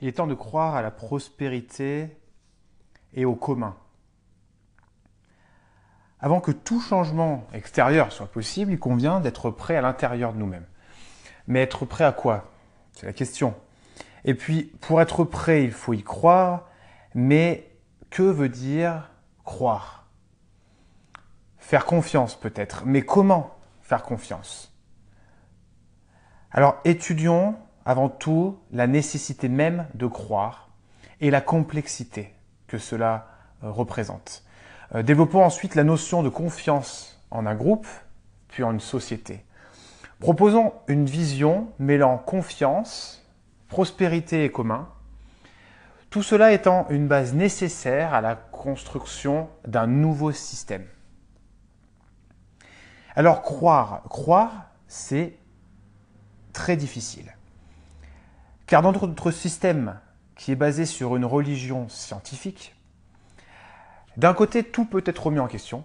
Il est temps de croire à la prospérité et au commun. Avant que tout changement extérieur soit possible, il convient d'être prêt à l'intérieur de nous-mêmes. Mais être prêt à quoi? C'est la question. Et puis, pour être prêt, il faut y croire, mais que veut dire croire? Faire confiance peut-être, mais comment faire confiance? Alors, étudions avant tout la nécessité même de croire et la complexité que cela euh, représente. Euh, développons ensuite la notion de confiance en un groupe, puis en une société. Proposons une vision mêlant confiance, prospérité et commun, tout cela étant une base nécessaire à la construction d'un nouveau système. Alors croire, croire, c'est très difficile. Car dans notre système qui est basé sur une religion scientifique, d'un côté, tout peut être remis en question,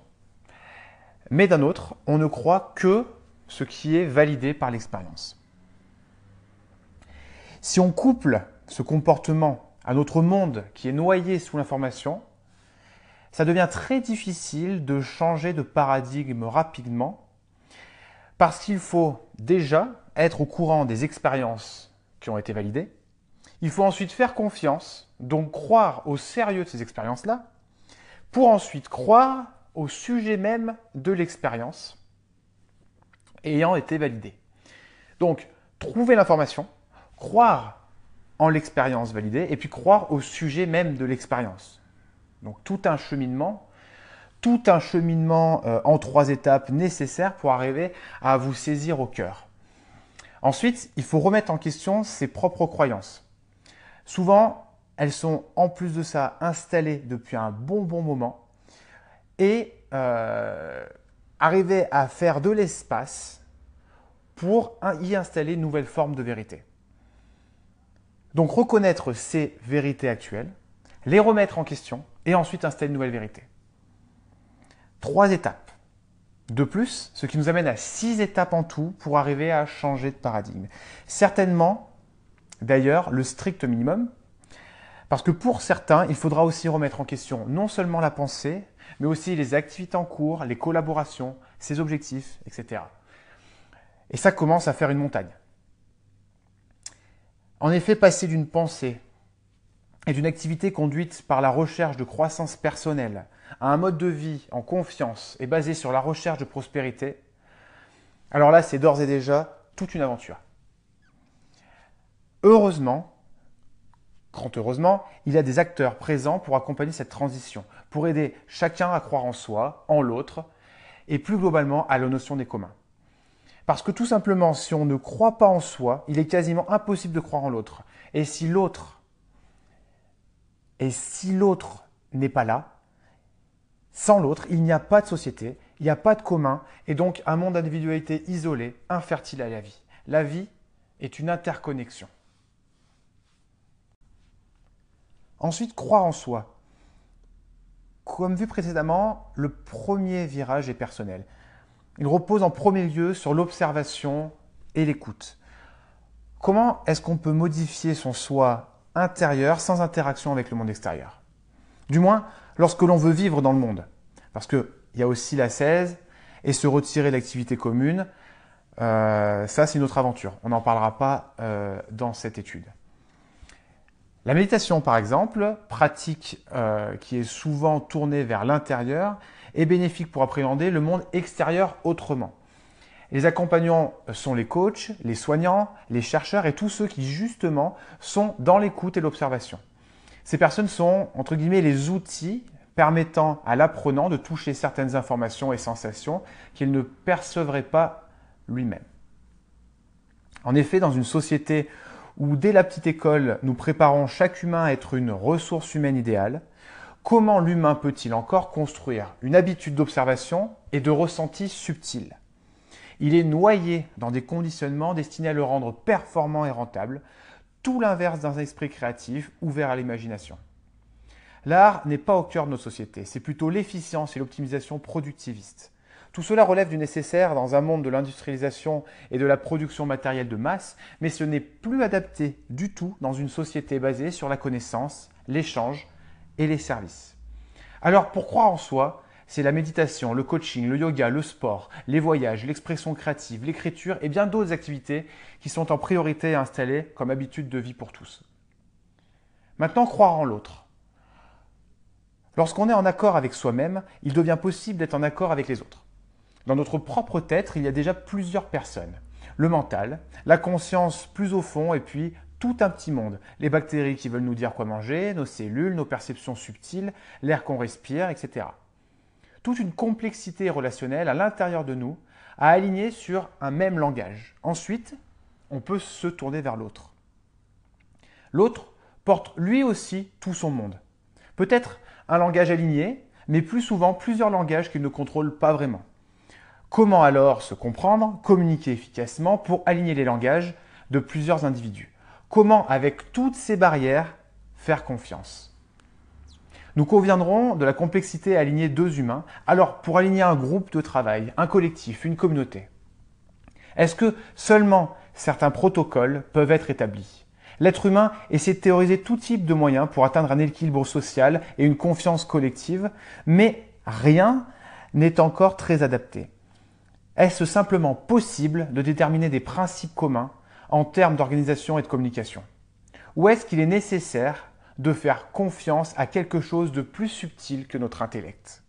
mais d'un autre, on ne croit que ce qui est validé par l'expérience. Si on couple ce comportement à notre monde qui est noyé sous l'information, ça devient très difficile de changer de paradigme rapidement parce qu'il faut déjà être au courant des expériences ont été validées. Il faut ensuite faire confiance, donc croire au sérieux de ces expériences-là, pour ensuite croire au sujet même de l'expérience ayant été validée. Donc, trouver l'information, croire en l'expérience validée, et puis croire au sujet même de l'expérience. Donc tout un cheminement, tout un cheminement euh, en trois étapes nécessaires pour arriver à vous saisir au cœur. Ensuite, il faut remettre en question ses propres croyances. Souvent, elles sont en plus de ça installées depuis un bon bon moment et euh, arriver à faire de l'espace pour y installer une nouvelle forme de vérité. Donc reconnaître ces vérités actuelles, les remettre en question et ensuite installer une nouvelle vérité. Trois étapes. De plus, ce qui nous amène à six étapes en tout pour arriver à changer de paradigme. Certainement, d'ailleurs, le strict minimum, parce que pour certains, il faudra aussi remettre en question non seulement la pensée, mais aussi les activités en cours, les collaborations, ses objectifs, etc. Et ça commence à faire une montagne. En effet, passer d'une pensée et d'une activité conduite par la recherche de croissance personnelle à un mode de vie en confiance et basé sur la recherche de prospérité, alors là, c'est d'ores et déjà toute une aventure. Heureusement, grand heureusement, il y a des acteurs présents pour accompagner cette transition, pour aider chacun à croire en soi, en l'autre, et plus globalement à la notion des communs. Parce que tout simplement, si on ne croit pas en soi, il est quasiment impossible de croire en l'autre. Et si l'autre, et si l'autre n'est pas là, sans l'autre, il n'y a pas de société, il n'y a pas de commun, et donc un monde d'individualité isolé, infertile à la vie. La vie est une interconnexion. Ensuite, croire en soi. Comme vu précédemment, le premier virage est personnel. Il repose en premier lieu sur l'observation et l'écoute. Comment est-ce qu'on peut modifier son soi intérieur sans interaction avec le monde extérieur Du moins, lorsque l'on veut vivre dans le monde. Parce qu'il y a aussi la 16 et se retirer de l'activité commune. Euh, ça, c'est une autre aventure. On n'en parlera pas euh, dans cette étude. La méditation, par exemple, pratique euh, qui est souvent tournée vers l'intérieur, est bénéfique pour appréhender le monde extérieur autrement. Les accompagnants sont les coachs, les soignants, les chercheurs et tous ceux qui justement sont dans l'écoute et l'observation. Ces personnes sont, entre guillemets, les outils permettant à l'apprenant de toucher certaines informations et sensations qu'il ne percevrait pas lui-même. En effet, dans une société où dès la petite école, nous préparons chaque humain à être une ressource humaine idéale, comment l'humain peut-il encore construire une habitude d'observation et de ressenti subtil? Il est noyé dans des conditionnements destinés à le rendre performant et rentable, tout l'inverse d'un esprit créatif ouvert à l'imagination. L'art n'est pas au cœur de nos sociétés, c'est plutôt l'efficience et l'optimisation productiviste. Tout cela relève du nécessaire dans un monde de l'industrialisation et de la production matérielle de masse, mais ce n'est plus adapté du tout dans une société basée sur la connaissance, l'échange et les services. Alors pour croire en soi, c'est la méditation, le coaching, le yoga, le sport, les voyages, l'expression créative, l'écriture et bien d'autres activités qui sont en priorité installées comme habitude de vie pour tous. Maintenant, croire en l'autre. Lorsqu'on est en accord avec soi-même, il devient possible d'être en accord avec les autres. Dans notre propre tête, il y a déjà plusieurs personnes. Le mental, la conscience plus au fond et puis tout un petit monde. Les bactéries qui veulent nous dire quoi manger, nos cellules, nos perceptions subtiles, l'air qu'on respire, etc toute une complexité relationnelle à l'intérieur de nous à aligner sur un même langage. Ensuite, on peut se tourner vers l'autre. L'autre porte lui aussi tout son monde. Peut-être un langage aligné, mais plus souvent plusieurs langages qu'il ne contrôle pas vraiment. Comment alors se comprendre, communiquer efficacement pour aligner les langages de plusieurs individus? Comment, avec toutes ces barrières, faire confiance? Nous conviendrons de la complexité à aligner deux humains, alors pour aligner un groupe de travail, un collectif, une communauté. Est-ce que seulement certains protocoles peuvent être établis? L'être humain essaie de théoriser tout type de moyens pour atteindre un équilibre social et une confiance collective, mais rien n'est encore très adapté. Est-ce simplement possible de déterminer des principes communs en termes d'organisation et de communication? Ou est-ce qu'il est nécessaire de faire confiance à quelque chose de plus subtil que notre intellect.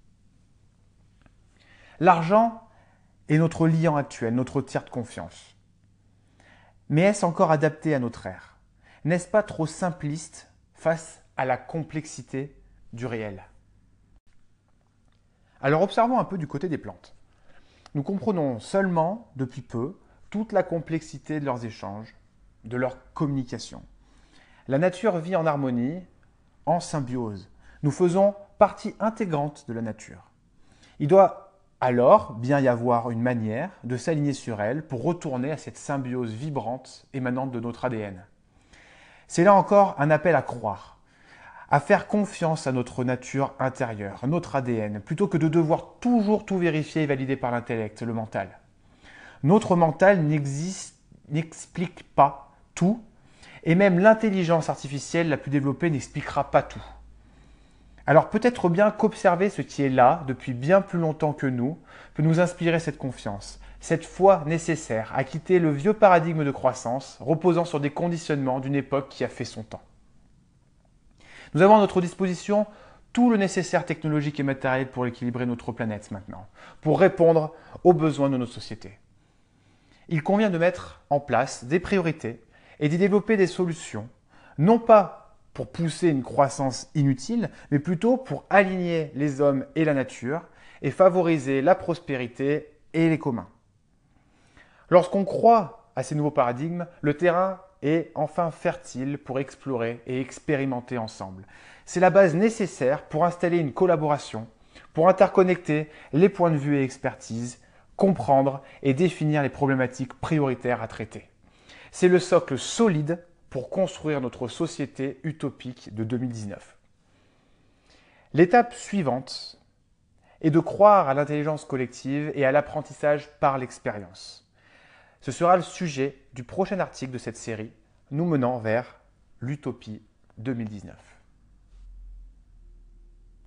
L'argent est notre liant actuel, notre tiers de confiance. Mais est-ce encore adapté à notre ère? N'est-ce pas trop simpliste face à la complexité du réel? Alors observons un peu du côté des plantes. Nous comprenons seulement, depuis peu, toute la complexité de leurs échanges, de leur communication. La nature vit en harmonie, en symbiose. Nous faisons partie intégrante de la nature. Il doit alors bien y avoir une manière de s'aligner sur elle pour retourner à cette symbiose vibrante émanante de notre ADN. C'est là encore un appel à croire, à faire confiance à notre nature intérieure, notre ADN, plutôt que de devoir toujours tout vérifier et valider par l'intellect, le mental. Notre mental n'explique pas tout et même l'intelligence artificielle la plus développée n'expliquera pas tout. Alors peut-être bien qu'observer ce qui est là depuis bien plus longtemps que nous peut nous inspirer cette confiance, cette foi nécessaire à quitter le vieux paradigme de croissance reposant sur des conditionnements d'une époque qui a fait son temps. Nous avons à notre disposition tout le nécessaire technologique et matériel pour équilibrer notre planète maintenant, pour répondre aux besoins de notre société. Il convient de mettre en place des priorités et d'y développer des solutions, non pas pour pousser une croissance inutile, mais plutôt pour aligner les hommes et la nature et favoriser la prospérité et les communs. Lorsqu'on croit à ces nouveaux paradigmes, le terrain est enfin fertile pour explorer et expérimenter ensemble. C'est la base nécessaire pour installer une collaboration, pour interconnecter les points de vue et expertise, comprendre et définir les problématiques prioritaires à traiter. C'est le socle solide pour construire notre société utopique de 2019. L'étape suivante est de croire à l'intelligence collective et à l'apprentissage par l'expérience. Ce sera le sujet du prochain article de cette série, nous menant vers l'utopie 2019.